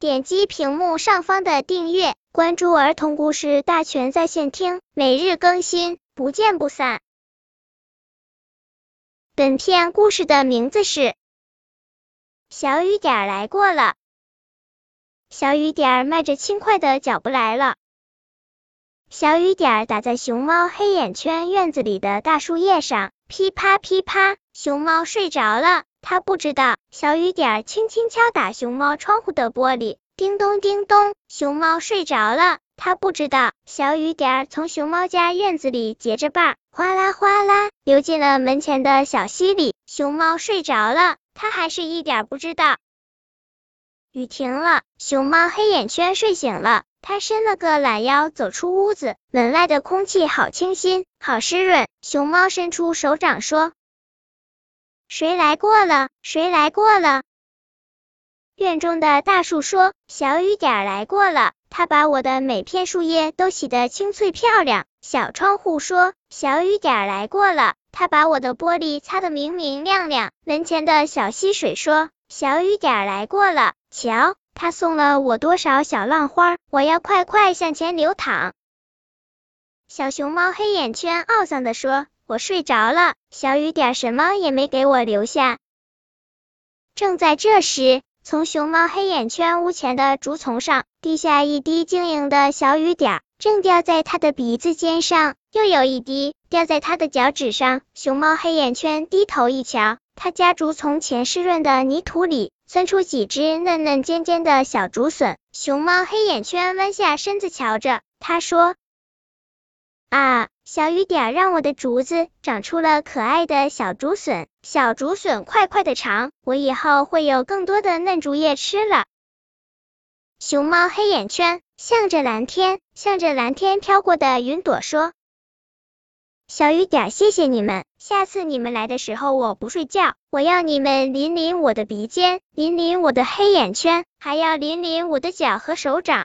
点击屏幕上方的订阅，关注儿童故事大全在线听，每日更新，不见不散。本片故事的名字是《小雨点来过了》。小雨点迈着轻快的脚步来了。小雨点打在熊猫黑眼圈院子里的大树叶上，噼啪噼啪，熊猫睡着了。他不知道，小雨点轻轻敲打熊猫窗户的玻璃，叮咚叮咚，熊猫睡着了。他不知道，小雨点从熊猫家院子里结着瓣，哗啦哗啦流进了门前的小溪里。熊猫睡着了，他还是一点不知道。雨停了，熊猫黑眼圈睡醒了，它伸了个懒腰，走出屋子。门外的空气好清新，好湿润。熊猫伸出手掌说。谁来过了？谁来过了？院中的大树说：“小雨点来过了，它把我的每片树叶都洗得清脆漂亮。”小窗户说：“小雨点来过了，它把我的玻璃擦得明明亮亮。”门前的小溪水说：“小雨点来过了，瞧，它送了我多少小浪花，我要快快向前流淌。”小熊猫黑眼圈懊丧地说。我睡着了，小雨点什么也没给我留下。正在这时，从熊猫黑眼圈屋前的竹丛上滴下一滴晶莹的小雨点，正掉在它的鼻子尖上，又有一滴掉在它的脚趾上。熊猫黑眼圈低头一瞧，它家竹丛前湿润的泥土里钻出几只嫩嫩尖尖的小竹笋。熊猫黑眼圈弯下身子瞧着，他说。啊，小雨点让我的竹子长出了可爱的小竹笋，小竹笋快快的长，我以后会有更多的嫩竹叶吃了。熊猫黑眼圈向着蓝天，向着蓝天飘过的云朵说：“小雨点，谢谢你们，下次你们来的时候我不睡觉，我要你们淋淋我的鼻尖，淋淋我的黑眼圈，还要淋淋我的脚和手掌。”